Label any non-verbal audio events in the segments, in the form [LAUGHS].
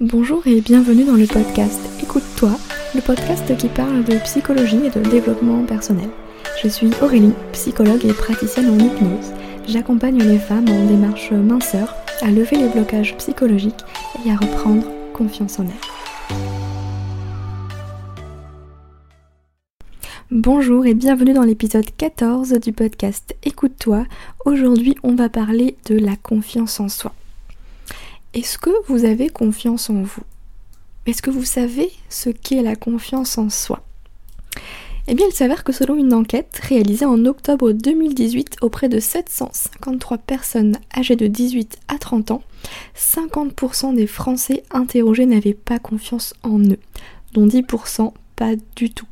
Bonjour et bienvenue dans le podcast Écoute-toi, le podcast qui parle de psychologie et de développement personnel. Je suis Aurélie, psychologue et praticienne en hypnose. J'accompagne les femmes en démarche minceur à lever les blocages psychologiques et à reprendre confiance en elles. Bonjour et bienvenue dans l'épisode 14 du podcast Écoute-toi. Aujourd'hui, on va parler de la confiance en soi. Est-ce que vous avez confiance en vous? Est-ce que vous savez ce qu'est la confiance en soi? Eh bien, il s'avère que selon une enquête réalisée en octobre 2018 auprès de 753 personnes âgées de 18 à 30 ans, 50% des Français interrogés n'avaient pas confiance en eux, dont 10% pas du tout.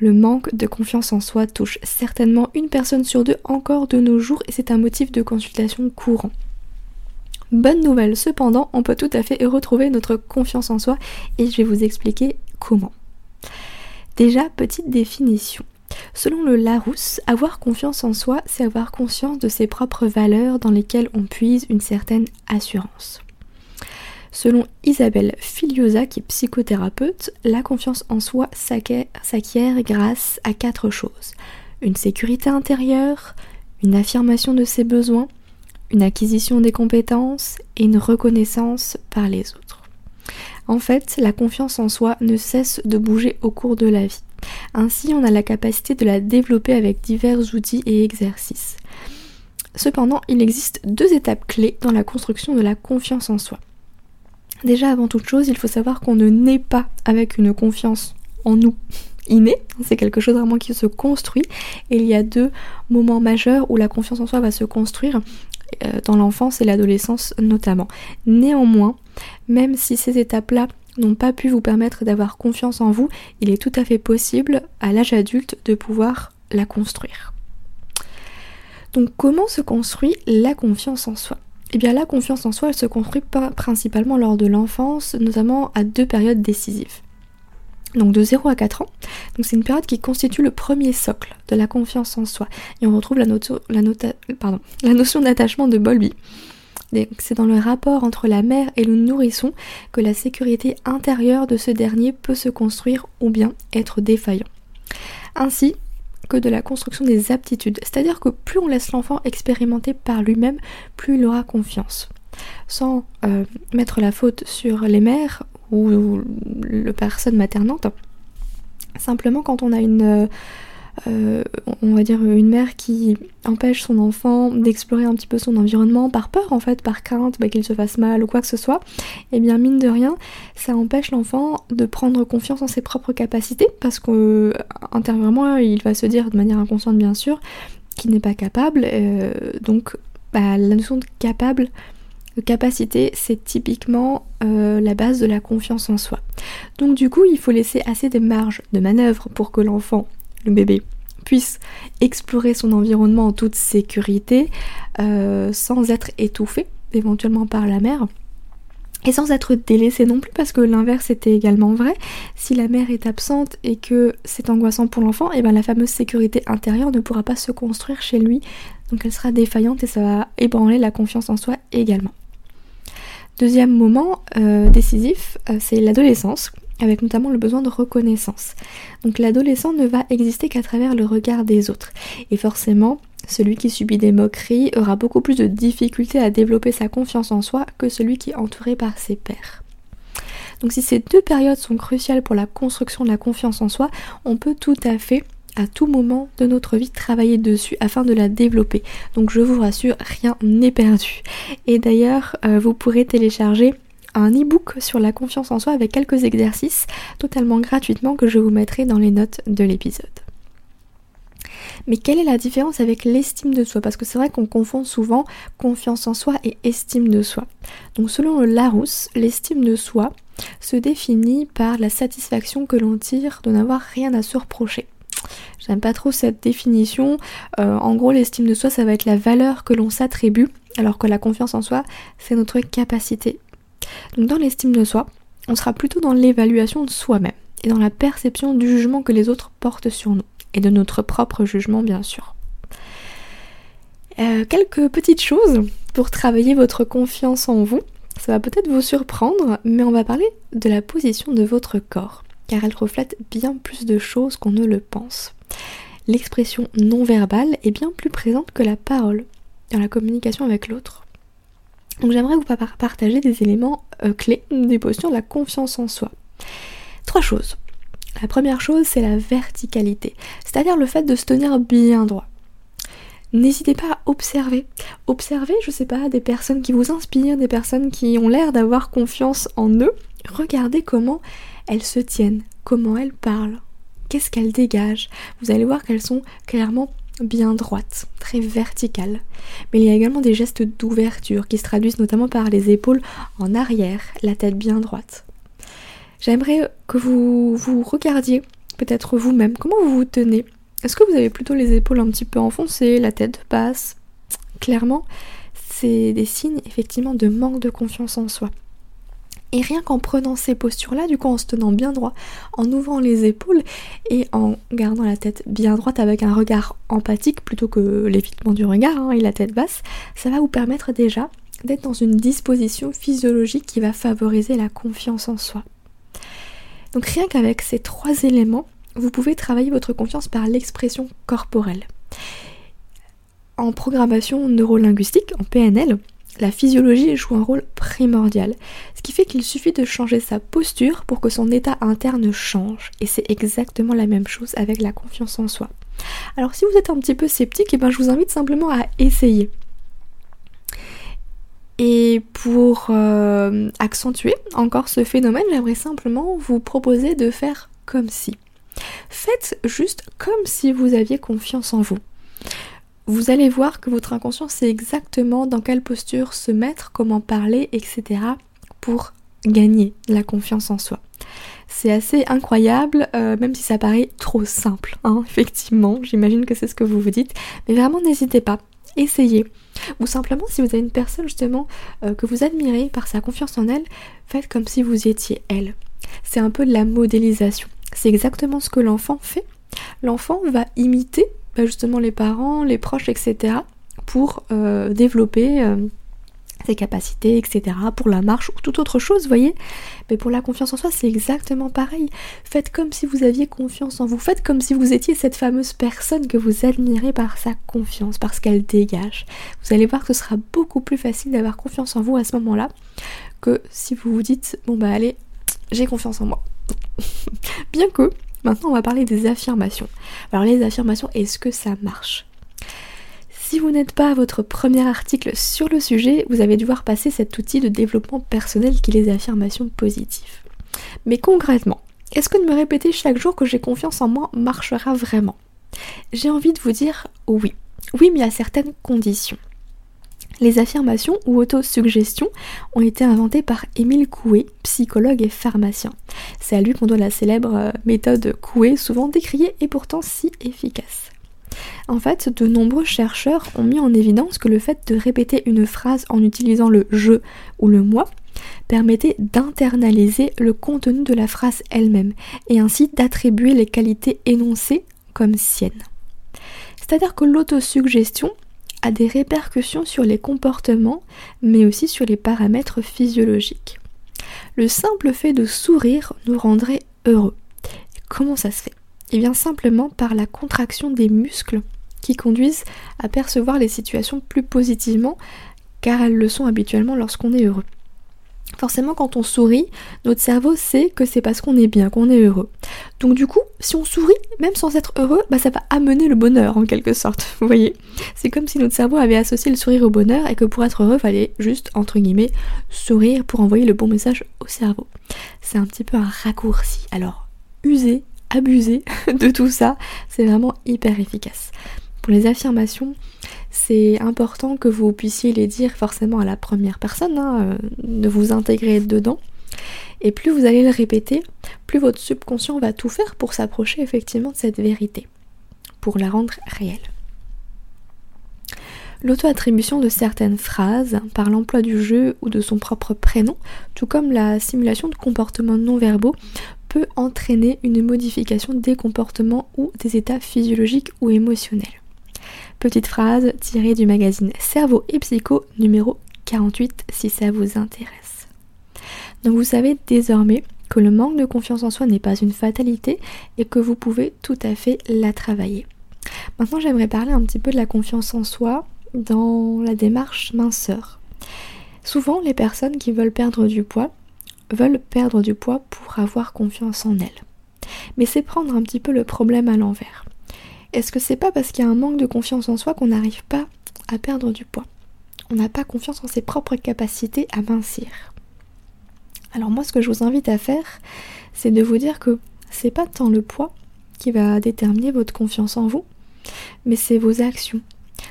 Le manque de confiance en soi touche certainement une personne sur deux encore de nos jours et c'est un motif de consultation courant. Bonne nouvelle, cependant, on peut tout à fait retrouver notre confiance en soi et je vais vous expliquer comment. Déjà, petite définition. Selon le Larousse, avoir confiance en soi, c'est avoir conscience de ses propres valeurs dans lesquelles on puise une certaine assurance. Selon Isabelle Filiosa, qui est psychothérapeute, la confiance en soi s'acquiert grâce à quatre choses. Une sécurité intérieure, une affirmation de ses besoins, une acquisition des compétences et une reconnaissance par les autres. En fait, la confiance en soi ne cesse de bouger au cours de la vie. Ainsi, on a la capacité de la développer avec divers outils et exercices. Cependant, il existe deux étapes clés dans la construction de la confiance en soi. Déjà, avant toute chose, il faut savoir qu'on ne naît pas avec une confiance en nous innée, c'est quelque chose vraiment qui se construit, et il y a deux moments majeurs où la confiance en soi va se construire. Euh, dans l'enfance et l'adolescence notamment. Néanmoins, même si ces étapes-là n'ont pas pu vous permettre d'avoir confiance en vous, il est tout à fait possible à l'âge adulte de pouvoir la construire. Donc comment se construit la confiance en soi? Eh bien la confiance en soi, elle se construit principalement lors de l'enfance, notamment à deux périodes décisives donc de 0 à 4 ans. C'est une période qui constitue le premier socle de la confiance en soi. Et on retrouve la, notion [LAUGHS] d'attachement de Bolby. C'est dans le rapport entre la mère et le nourrisson que la sécurité intérieure de ce dernier peut se construire ou bien être défaillant. Ainsi que de la construction des aptitudes, c'est-à-dire que plus on laisse l'enfant expérimenter par lui-même, plus il aura confiance. Sans euh, mettre la faute sur les mères ou le personne maternante. Simplement quand on a une, euh, on va dire une mère qui empêche son enfant d'explorer un petit peu son environnement par peur en fait, par crainte bah, qu'il se fasse mal ou quoi que ce soit, eh bien mine de rien, ça empêche l'enfant de prendre confiance en ses propres capacités parce que intérieurement il va se dire de manière inconsciente bien sûr qu'il n'est pas capable, euh, donc bah, la notion de capable capacité, c'est typiquement euh, la base de la confiance en soi. Donc du coup, il faut laisser assez de marge de manœuvre pour que l'enfant, le bébé, puisse explorer son environnement en toute sécurité, euh, sans être étouffé éventuellement par la mère. Et sans être délaissé non plus, parce que l'inverse était également vrai. Si la mère est absente et que c'est angoissant pour l'enfant, et eh bien la fameuse sécurité intérieure ne pourra pas se construire chez lui. Donc elle sera défaillante et ça va ébranler la confiance en soi également. Deuxième moment euh, décisif, euh, c'est l'adolescence, avec notamment le besoin de reconnaissance. Donc l'adolescent ne va exister qu'à travers le regard des autres. Et forcément, celui qui subit des moqueries aura beaucoup plus de difficultés à développer sa confiance en soi que celui qui est entouré par ses pairs. Donc si ces deux périodes sont cruciales pour la construction de la confiance en soi, on peut tout à fait à tout moment de notre vie travailler dessus afin de la développer. Donc je vous rassure, rien n'est perdu. Et d'ailleurs, euh, vous pourrez télécharger un e-book sur la confiance en soi avec quelques exercices totalement gratuitement que je vous mettrai dans les notes de l'épisode. Mais quelle est la différence avec l'estime de soi? Parce que c'est vrai qu'on confond souvent confiance en soi et estime de soi. Donc selon Larousse, l'estime de soi se définit par la satisfaction que l'on tire de n'avoir rien à se reprocher. J'aime pas trop cette définition. Euh, en gros, l'estime de soi, ça va être la valeur que l'on s'attribue, alors que la confiance en soi, c'est notre capacité. Donc dans l'estime de soi, on sera plutôt dans l'évaluation de soi-même et dans la perception du jugement que les autres portent sur nous, et de notre propre jugement bien sûr. Euh, quelques petites choses pour travailler votre confiance en vous. ça va peut-être vous surprendre, mais on va parler de la position de votre corps, car elle reflète bien plus de choses qu'on ne le pense. L'expression non verbale est bien plus présente que la parole dans la communication avec l'autre. Donc j'aimerais vous partager des éléments euh, clés des postures de la confiance en soi. Trois choses. La première chose, c'est la verticalité, c'est-à-dire le fait de se tenir bien droit. N'hésitez pas à observer. Observez, je sais pas, des personnes qui vous inspirent, des personnes qui ont l'air d'avoir confiance en eux. Regardez comment elles se tiennent, comment elles parlent, qu'est-ce qu'elles dégagent. Vous allez voir qu'elles sont clairement bien droites, très verticales. Mais il y a également des gestes d'ouverture qui se traduisent notamment par les épaules en arrière, la tête bien droite. J'aimerais que vous vous regardiez peut-être vous-même comment vous vous tenez est-ce que vous avez plutôt les épaules un petit peu enfoncées, la tête basse? Clairement, c'est des signes effectivement de manque de confiance en soi. Et rien qu'en prenant ces postures-là, du coup en se tenant bien droit, en ouvrant les épaules et en gardant la tête bien droite avec un regard empathique plutôt que l'évitement du regard hein, et la tête basse, ça va vous permettre déjà d'être dans une disposition physiologique qui va favoriser la confiance en soi. Donc rien qu'avec ces trois éléments, vous pouvez travailler votre confiance par l'expression corporelle. En programmation neurolinguistique, en PNL, la physiologie joue un rôle primordial, ce qui fait qu'il suffit de changer sa posture pour que son état interne change. Et c'est exactement la même chose avec la confiance en soi. Alors si vous êtes un petit peu sceptique, eh ben, je vous invite simplement à essayer. Et pour euh, accentuer encore ce phénomène, j'aimerais simplement vous proposer de faire comme si. Faites juste comme si vous aviez confiance en vous. Vous allez voir que votre inconscient sait exactement dans quelle posture se mettre, comment parler, etc. pour gagner la confiance en soi. C'est assez incroyable, euh, même si ça paraît trop simple, hein, [LAUGHS] effectivement, j'imagine que c'est ce que vous vous dites, mais vraiment n'hésitez pas, essayez. Ou simplement, si vous avez une personne justement euh, que vous admirez par sa confiance en elle, faites comme si vous étiez elle. C'est un peu de la modélisation. C'est exactement ce que l'enfant fait. L'enfant va imiter bah, justement les parents, les proches, etc. pour euh, développer euh, ses capacités, etc. pour la marche ou toute autre chose, voyez. Mais pour la confiance en soi, c'est exactement pareil. Faites comme si vous aviez confiance en vous. Faites comme si vous étiez cette fameuse personne que vous admirez par sa confiance, parce qu'elle dégage. Vous allez voir que ce sera beaucoup plus facile d'avoir confiance en vous à ce moment-là que si vous vous dites, bon bah allez, j'ai confiance en moi. [LAUGHS] Bien que, maintenant on va parler des affirmations. Alors les affirmations, est-ce que ça marche? Si vous n'êtes pas à votre premier article sur le sujet, vous allez devoir passer cet outil de développement personnel qui est les affirmations positives. Mais concrètement, est-ce que de me répéter chaque jour que j'ai confiance en moi marchera vraiment? J'ai envie de vous dire oui. Oui, mais à certaines conditions. Les affirmations ou autosuggestions ont été inventées par Émile Coué, psychologue et pharmacien. C'est à lui qu'on doit la célèbre euh, méthode Coué, souvent décriée et pourtant si efficace. En fait, de nombreux chercheurs ont mis en évidence que le fait de répéter une phrase en utilisant le je ou le moi permettait d'internaliser le contenu de la phrase elle-même et ainsi d'attribuer les qualités énoncées comme siennes. C'est-à-dire que l'autosuggestion a des répercussions sur les comportements, mais aussi sur les paramètres physiologiques. Le simple fait de sourire nous rendrait heureux. Comment ça se fait? Eh bien simplement par la contraction des muscles qui conduisent à percevoir les situations plus positivement car elles le sont habituellement lorsqu'on est heureux. Forcément, quand on sourit, notre cerveau sait que c'est parce qu'on est bien, qu'on est heureux. Donc du coup, si on sourit, même sans être heureux, bah ça va amener le bonheur en quelque sorte. [LAUGHS] Vous voyez C'est comme si notre cerveau avait associé le sourire au bonheur et que pour être heureux, il fallait juste, entre guillemets, sourire pour envoyer le bon message au cerveau. C'est un petit peu un raccourci. Alors, usez, abusez [LAUGHS] de tout ça, c'est vraiment hyper efficace. Pour les affirmations, c'est important que vous puissiez les dire forcément à la première personne, hein, euh, de vous intégrer dedans. Et plus vous allez le répéter, plus votre subconscient va tout faire pour s'approcher effectivement de cette vérité, pour la rendre réelle. L'auto-attribution de certaines phrases par l'emploi du jeu ou de son propre prénom, tout comme la simulation de comportements non verbaux, peut entraîner une modification des comportements ou des états physiologiques ou émotionnels. Petite phrase tirée du magazine Cerveau et Psycho numéro 48 si ça vous intéresse. Donc vous savez désormais que le manque de confiance en soi n'est pas une fatalité et que vous pouvez tout à fait la travailler. Maintenant j'aimerais parler un petit peu de la confiance en soi dans la démarche minceur. Souvent les personnes qui veulent perdre du poids veulent perdre du poids pour avoir confiance en elles. Mais c'est prendre un petit peu le problème à l'envers. Est-ce que c'est pas parce qu'il y a un manque de confiance en soi qu'on n'arrive pas à perdre du poids? On n'a pas confiance en ses propres capacités à mincir. Alors moi ce que je vous invite à faire, c'est de vous dire que c'est pas tant le poids qui va déterminer votre confiance en vous, mais c'est vos actions.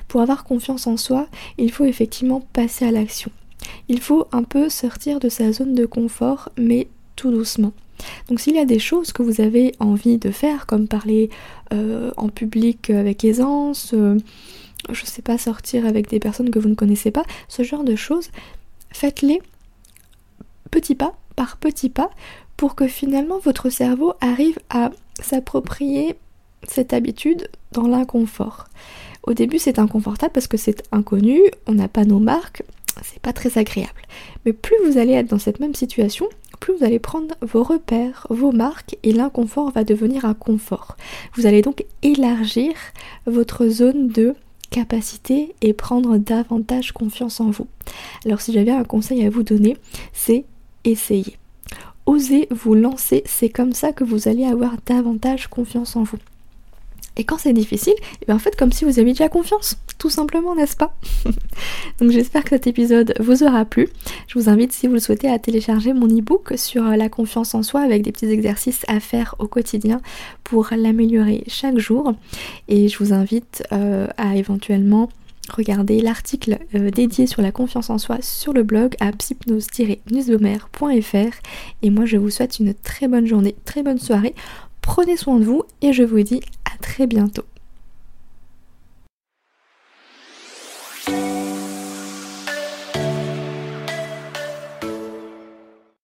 Pour avoir confiance en soi, il faut effectivement passer à l'action. Il faut un peu sortir de sa zone de confort, mais tout doucement. Donc s'il y a des choses que vous avez envie de faire, comme parler euh, en public avec aisance, euh, je sais pas, sortir avec des personnes que vous ne connaissez pas, ce genre de choses, faites-les petit pas par petit pas pour que finalement votre cerveau arrive à s'approprier cette habitude dans l'inconfort. Au début c'est inconfortable parce que c'est inconnu, on n'a pas nos marques, c'est pas très agréable. Mais plus vous allez être dans cette même situation, plus vous allez prendre vos repères, vos marques et l'inconfort va devenir un confort. Vous allez donc élargir votre zone de capacité et prendre davantage confiance en vous. Alors si j'avais un conseil à vous donner, c'est essayer. Osez vous lancer, c'est comme ça que vous allez avoir davantage confiance en vous. Et quand c'est difficile, et eh bien en fait comme si vous aviez déjà confiance, tout simplement, n'est-ce pas [LAUGHS] Donc j'espère que cet épisode vous aura plu. Je vous invite, si vous le souhaitez, à télécharger mon e-book sur la confiance en soi avec des petits exercices à faire au quotidien pour l'améliorer chaque jour. Et je vous invite euh, à éventuellement regarder l'article euh, dédié sur la confiance en soi sur le blog à psypnose-newsbomère.fr et moi je vous souhaite une très bonne journée, très bonne soirée, prenez soin de vous et je vous dis très bientôt.